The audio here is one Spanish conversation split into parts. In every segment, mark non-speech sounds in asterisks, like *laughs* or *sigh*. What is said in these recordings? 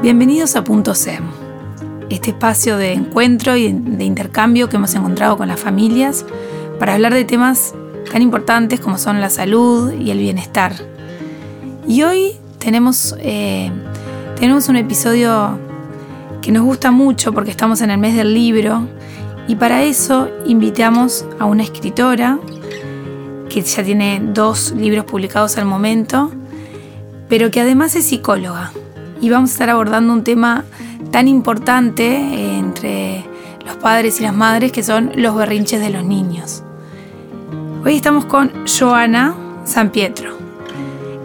Bienvenidos a Punto C, este espacio de encuentro y de intercambio que hemos encontrado con las familias para hablar de temas tan importantes como son la salud y el bienestar. Y hoy tenemos, eh, tenemos un episodio que nos gusta mucho porque estamos en el mes del libro y para eso invitamos a una escritora que ya tiene dos libros publicados al momento, pero que además es psicóloga y vamos a estar abordando un tema tan importante entre los padres y las madres que son los berrinches de los niños. Hoy estamos con Joana San Pietro.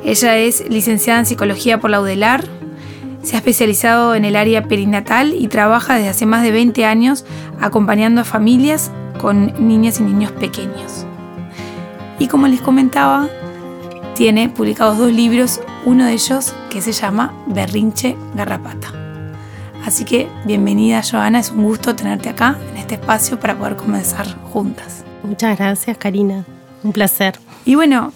Ella es licenciada en psicología por la UDELAR, se ha especializado en el área perinatal y trabaja desde hace más de 20 años acompañando a familias con niñas y niños pequeños. Y como les comentaba, tiene publicados dos libros, uno de ellos que se llama Berrinche Garrapata. Así que bienvenida Joana, es un gusto tenerte acá en este espacio para poder comenzar juntas. Muchas gracias Karina, un placer. Y bueno,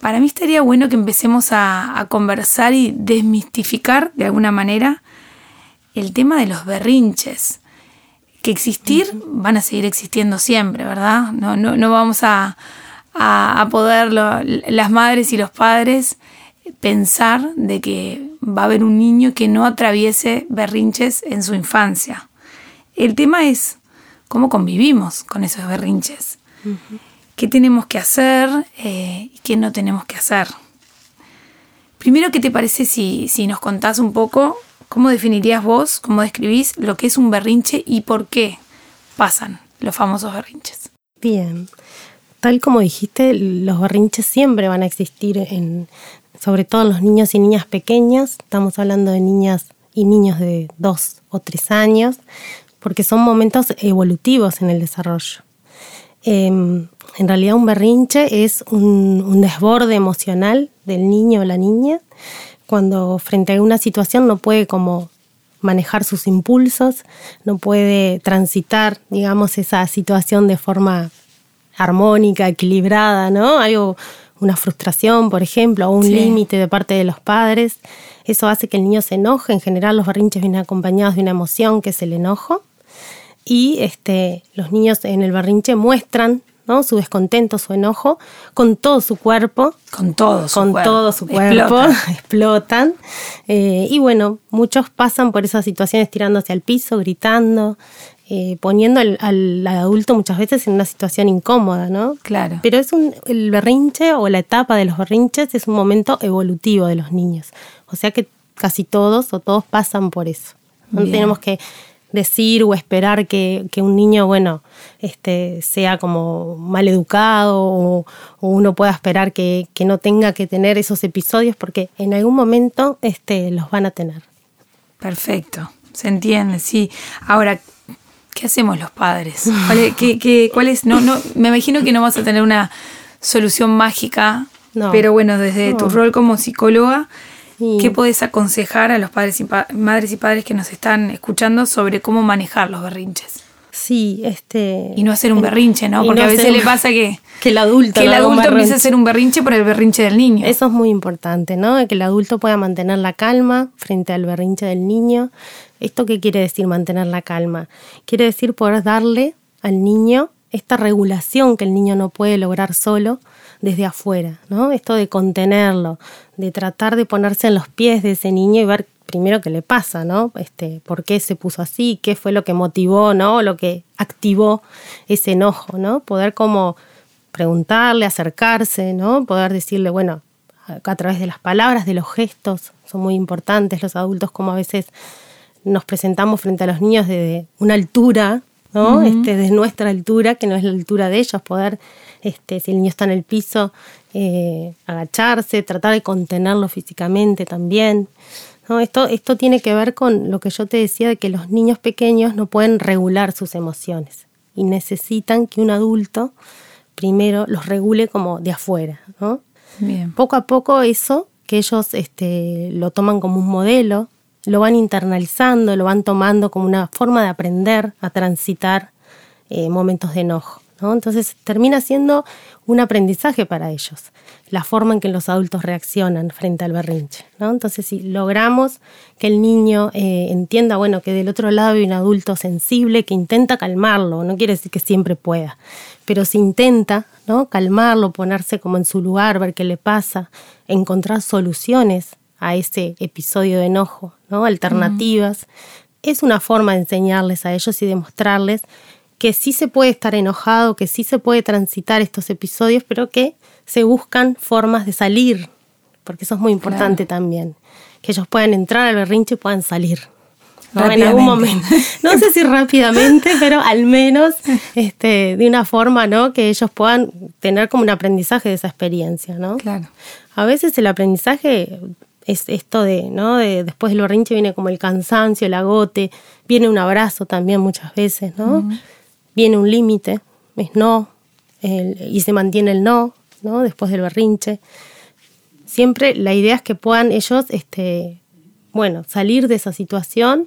para mí estaría bueno que empecemos a, a conversar y desmistificar de alguna manera el tema de los berrinches. Que existir van a seguir existiendo siempre, ¿verdad? No, no, no vamos a, a, poder las madres y los padres pensar de que va a haber un niño que no atraviese berrinches en su infancia. El tema es cómo convivimos con esos berrinches. ¿Qué tenemos que hacer eh, y qué no tenemos que hacer? Primero, ¿qué te parece si, si nos contás un poco cómo definirías vos, cómo describís lo que es un berrinche y por qué pasan los famosos berrinches? Bien tal como dijiste, los berrinches siempre van a existir, en, sobre todo en los niños y niñas pequeñas. Estamos hablando de niñas y niños de dos o tres años, porque son momentos evolutivos en el desarrollo. Em, en realidad un berrinche es un, un, desborde emocional del niño o la niña cuando frente a una situación no puede como manejar sus impulsos, no puede transitar, digamos, esa situación de forma armónica, equilibrada, ¿no? Algo, una frustración, por ejemplo, o un límite de parte de los padres. Eso hace que el niño se enoje. En general, los berrinches vienen acompañados de una emoción que es el enojo. Y este, los niños en el berrinche muestran ¿no? su descontento, su enojo, con todo su cuerpo. Con todo su con cuerpo. todo su cuerpo, explotan. *laughs* Eh, y bueno, muchos pasan por esas situaciones tirándose al piso, gritando, eh, poniendo al, adulto muchas veces en una situación incómoda, ¿no? Claro. Pero es un, el berrinche o la etapa de los berrinches es un momento evolutivo de los niños. O sea que casi todos o todos pasan por eso. No tenemos que decir o esperar que, un niño, bueno, este, sea como mal educado o, uno pueda esperar que, que, no tenga que tener esos episodios porque en algún momento este, los van a tener. Perfecto, se entiende, sí. Ahora, ¿Qué hacemos los padres? ¿Cuál es, No, no, me imagino que no vas a tener una solución mágica, pero bueno, desde tu rol como psicóloga, ¿qué puedes aconsejar a los padres y madres y padres que nos están escuchando sobre cómo manejar los berrinches? Sí, este. Y no hacer un berrinche, ¿no? Porque a veces le pasa que. *laughs* Que el adulto. Que el adulto empieza a hacer un berrinche por el berrinche del niño. Eso es muy importante, ¿no? Que el adulto pueda mantener la calma frente al berrinche del niño. ¿Esto qué quiere decir mantener la calma? Quiere decir poder darle al niño esta regulación que el niño no puede lograr solo desde afuera, ¿no? Esto de contenerlo, de tratar de ponerse en los pies de ese niño y ver primero qué le pasa, ¿no? Este, por qué se puso así, qué fue lo que motivó, ¿no? Lo que activó ese enojo, ¿no? Poder como preguntarle, acercarse, ¿no? Poder decirle, bueno, a través de las palabras, de los gestos, son muy importantes los adultos como a veces nos presentamos frente a los niños desde una altura, ¿no? este, de nuestra altura, que no es la altura de ellos, poder, este, si el niño está en el piso, eh, agacharse, tratar de contenerlo físicamente también. ¿No? Esto, esto tiene que ver con lo que yo te decía de que los niños pequeños no pueden regular sus emociones y necesitan que un adulto primero los regule como de afuera. ¿no? Poco a poco eso, que ellos este, lo toman como un modelo, lo van internalizando, lo van tomando como una forma de aprender a transitar eh, momentos de enojo. ¿No? Entonces termina siendo un aprendizaje para ellos, la forma en que los adultos reaccionan frente al berrinche. ¿no? Entonces, si logramos que el niño eh, entienda, bueno, que del otro lado hay un adulto sensible que intenta calmarlo, no quiere decir que siempre pueda, pero si intenta ¿no? calmarlo, ponerse como en su lugar, ver qué le pasa, encontrar soluciones a ese episodio de enojo, ¿no? alternativas, es una forma de enseñarles a ellos y demostrarles que sí se puede estar enojado, que sí se puede transitar estos episodios, pero que se buscan formas de salir, porque eso es muy importante también, que ellos puedan entrar al berrinche y puedan salir. En algún momento. No sé si rápidamente, *laughs* pero al menos este, de una forma ¿no? que ellos puedan tener como un aprendizaje de esa experiencia. ¿no? Claro. A veces el aprendizaje es esto de, ¿no? De, después del berrinche viene como el cansancio, el agote, viene un abrazo también muchas veces, ¿no? Viene un límite, es no, y se mantiene el no, ¿no? Después del berrinche. Siempre la idea es que puedan ellos, este, bueno, salir de esa situación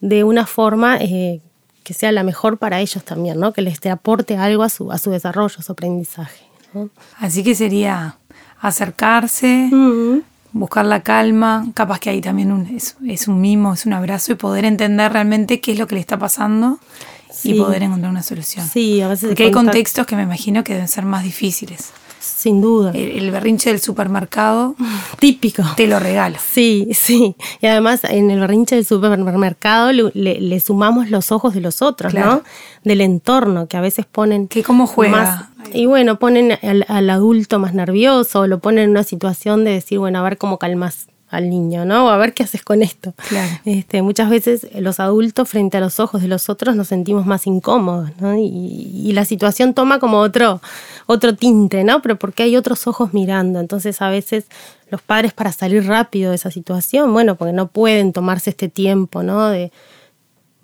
de una forma eh, que sea la mejor para ellos también, ¿no? Que les aporte algo a su, a su desarrollo, a su aprendizaje. Así que sería acercarse, buscar la calma, capaz que ahí también un, es, un mimo, es un abrazo y poder entender realmente qué es lo que le está pasando y poder encontrar una solución. Sí, a veces. Porque hay contextos que me imagino que deben ser más difíciles. Sin duda. El, berrinche del supermercado. *laughs* Típico. Te lo regalo. Sí, sí. Y además en el berrinche del supermercado le, sumamos los ojos de los otros, ¿no? Del entorno, que a veces ponen. Que cómo juega. y bueno, ponen al, al, adulto más nervioso, lo ponen en una situación de decir, bueno, a ver cómo calmas al niño, ¿no? O a ver qué haces con esto. Claro. Este, muchas veces los adultos frente a los ojos de los otros nos sentimos más incómodos, ¿no? Y, la situación toma como otro, otro tinte, ¿no? Pero porque hay otros ojos mirando. Entonces a veces los padres para salir rápido de esa situación, bueno, porque no pueden tomarse este tiempo, ¿no? De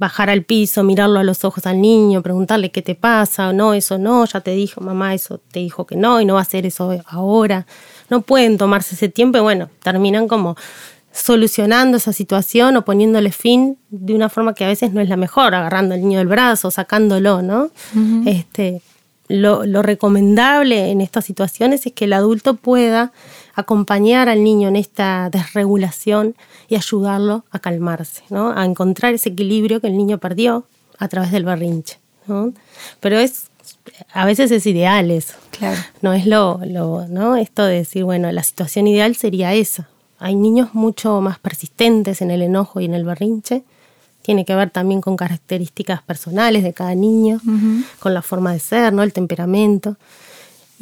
bajar al piso, mirarlo a los ojos al niño, preguntarle qué te pasa, no, eso no, ya te dijo mamá, eso te dijo que no y no va a hacer eso ahora no pueden tomarse ese tiempo y bueno, terminan como solucionando esa situación o poniéndole fin de una forma que a veces no es la mejor, agarrando al niño del brazo, sacándolo, ¿no? este, lo, recomendable en estas situaciones es que el adulto pueda acompañar al niño en esta desregulación y ayudarlo a calmarse, ¿no? a encontrar ese equilibrio que el niño perdió a través del berrinche. ¿no? Pero es a veces es ideal eso. Claro. No es lo, lo, ¿no? Esto de decir, bueno, la situación ideal sería esa. Hay niños mucho más persistentes en el enojo y en el berrinche. Tiene que ver también con características personales de cada niño, con la forma de ser, ¿no? El temperamento.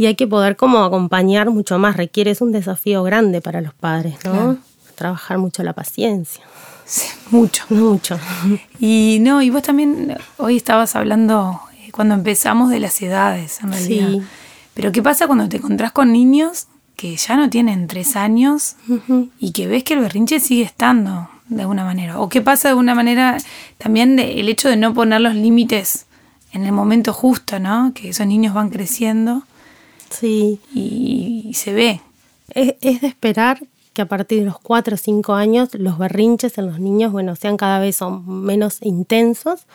Y hay que poder como acompañar mucho más. Requiere, es un desafío grande para los padres, ¿no? Trabajar mucho la paciencia. Sí, mucho. *laughs* Mucho. *laughs* Y no, y vos también hoy estabas hablando cuando empezamos de las edades, en realidad. Sí. Pero ¿qué pasa cuando te encontrás con niños que ya no tienen tres años y que ves que el berrinche sigue estando de alguna manera? ¿O qué pasa de alguna manera también el hecho de no poner los límites en el momento justo, ¿no? Que esos niños van creciendo. Sí. Y, se ve. Es, es, de esperar que a partir de los cuatro o cinco años los berrinches en los niños, bueno, sean cada vez son menos intensos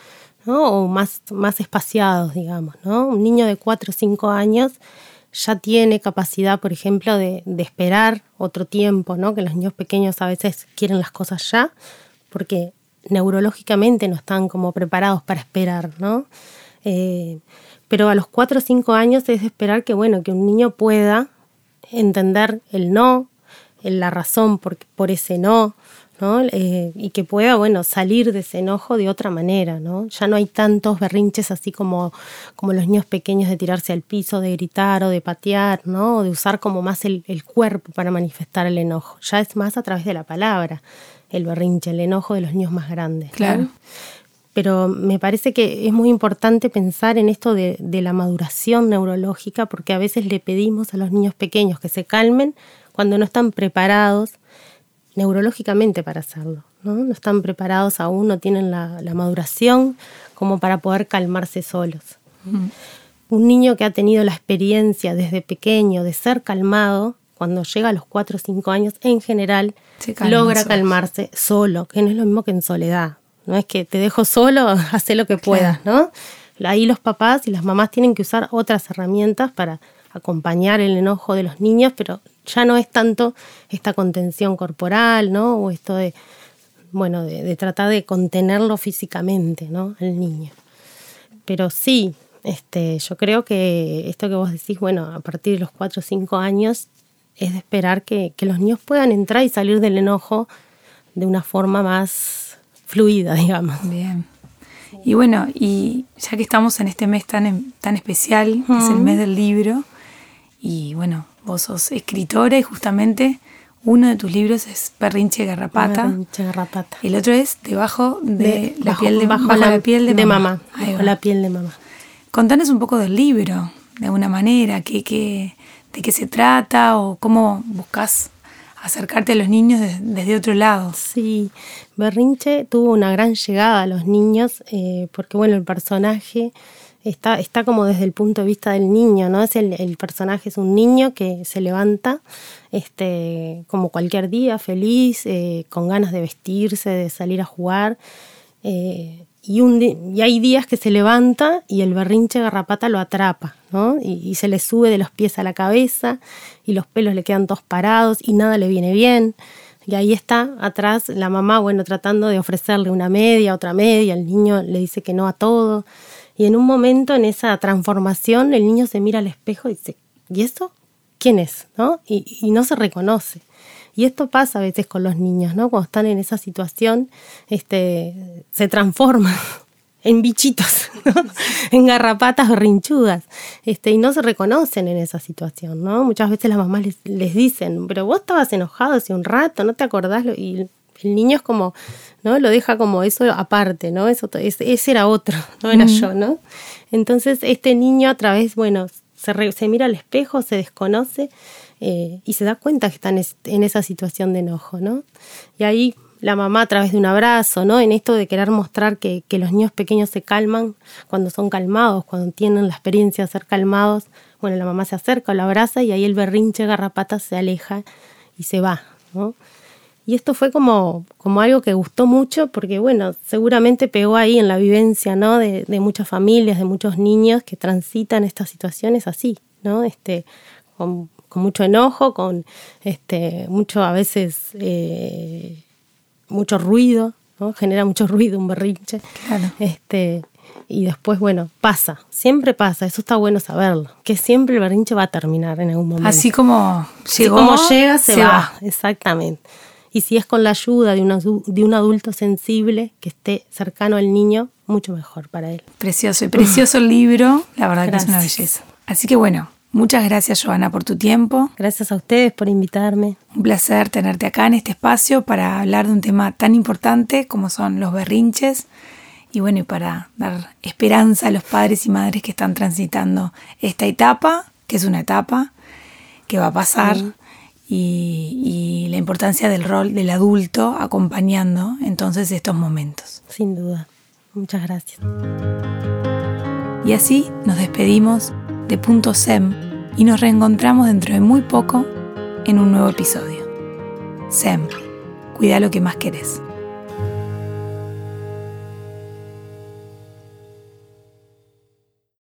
o más, más espaciados, digamos. ¿no? Un niño de 4 o 5 años ya tiene capacidad, por ejemplo, de, esperar otro tiempo, ¿no? que los niños pequeños a veces quieren las cosas ya, porque neurológicamente no están como preparados para esperar, ¿no? Eh, pero a los 4 o 5 años es esperar que, bueno, que un niño pueda entender el no, la razón por, por ese no, eh, y que pueda, bueno, salir de ese enojo de otra manera, ¿no? Ya no hay tantos berrinches así como, como los niños pequeños de tirarse al piso, de gritar o de patear, ¿no? O de usar como más el, cuerpo para manifestar el enojo. Ya es más a través de la palabra el berrinche, el enojo de los niños más grandes. Claro. Pero me parece que es muy importante pensar en esto de, de la maduración neurológica, porque a veces le pedimos a los niños pequeños que se calmen cuando no están preparados neurológicamente para hacerlo. ¿no? no están preparados aún, no tienen la, maduración como para poder calmarse solos. Un niño que ha tenido la experiencia desde pequeño de ser calmado, cuando llega a los 4 o 5 años, en general logra calmarse solo, que no es lo mismo que en soledad. No es que te dejo solo, *laughs* haz lo que puedas, ¿no? ahí los papás y las mamás tienen que usar otras herramientas para acompañar el enojo de los niños, pero ya no es tanto esta contención corporal, ¿no? O esto de, bueno, de, tratar de contenerlo físicamente, ¿no? Al niño. Pero sí, este, yo creo que esto que vos decís, bueno, a partir de los 4 o 5 años es de esperar que, que los niños puedan entrar y salir del enojo de una forma más fluida, digamos. Bien. Y bueno, y ya que estamos en este mes tan, tan especial, es el mes del libro, y bueno, vos sos escritora y justamente uno de tus libros es Perrinche Garrapata. Perrinche Garrapata. El otro es Debajo de, la piel de, bajo la, piel de, mamá. la piel de mamá. Contanos un poco del libro, de alguna manera, qué, qué, de qué se trata o cómo buscas acercarte a los niños desde otro lado. Sí, Berrinche tuvo una gran llegada a los niños eh, porque, bueno, el personaje está, está como desde el punto de vista del niño, ¿no? Es el, personaje es un niño que se levanta este, como cualquier día, feliz, eh, con ganas de vestirse, de salir a jugar. Eh, y, un, y hay días que se levanta y el berrinche garrapata lo atrapa, ¿no? Y, se le sube de los pies a la cabeza y los pelos le quedan todos parados y nada le viene bien. Y ahí está atrás la mamá, bueno, tratando de ofrecerle una media, otra media, el niño le dice que no a todo. Y en un momento, en esa transformación, el niño se mira al espejo y dice, ¿y eso? ¿Quién es? ¿No? Y, y no se reconoce. Y esto pasa a veces con los niños, ¿no? Cuando están en esa situación, este, se transforman *laughs* en bichitos, *laughs* en garrapatas rinchudas, este, y no se reconocen en esa situación, ¿no? Muchas veces las mamás les, dicen, pero vos estabas enojado hace un rato, ¿no te acordás? Y el niño es como, ¿no? Lo deja como eso aparte, ¿no? Eso, ese, era otro, *laughs* no era yo, ¿no? Entonces este niño a través, bueno, se, mira al espejo, se desconoce eh, y se da cuenta que están en esa situación de enojo, ¿no? Y ahí la mamá a través de un abrazo, ¿no? En esto de querer mostrar que, los niños pequeños se calman cuando son calmados, cuando tienen la experiencia de ser calmados, bueno, la mamá se acerca, lo abraza y ahí el berrinche garrapata se aleja y se va. Y esto fue como, como algo que gustó mucho porque, bueno, seguramente pegó ahí en la vivencia, ¿no? De, de muchas familias, de muchos niños que transitan estas situaciones así, ¿no? Este, con, con mucho enojo, con este, mucho a veces eh, mucho ruido, ¿no? genera mucho *laughs* ruido un berrinche. Este, y después, bueno, pasa, siempre pasa, eso está bueno saberlo, que siempre el berrinche va a terminar en algún momento. Así como llegó, como llega, se, va. Exactamente. Y si es con la ayuda de un, de un adulto sensible que esté cercano al niño, mucho mejor para él. Precioso y precioso el *laughs* libro, la verdad que es una belleza. Así que bueno, Muchas gracias, Joana, por tu tiempo. Gracias a ustedes por invitarme. Un placer tenerte acá en este espacio para hablar de un tema tan importante como son los berrinches y bueno, y para dar esperanza a los padres y madres que están transitando esta etapa, que es una etapa que va a pasar, y, y la importancia del rol del adulto acompañando entonces estos momentos. Sin duda. Muchas gracias. Y así nos despedimos de Punto SEM y nos reencontramos dentro de muy poco en un nuevo episodio. SEM, cuida lo que más querés.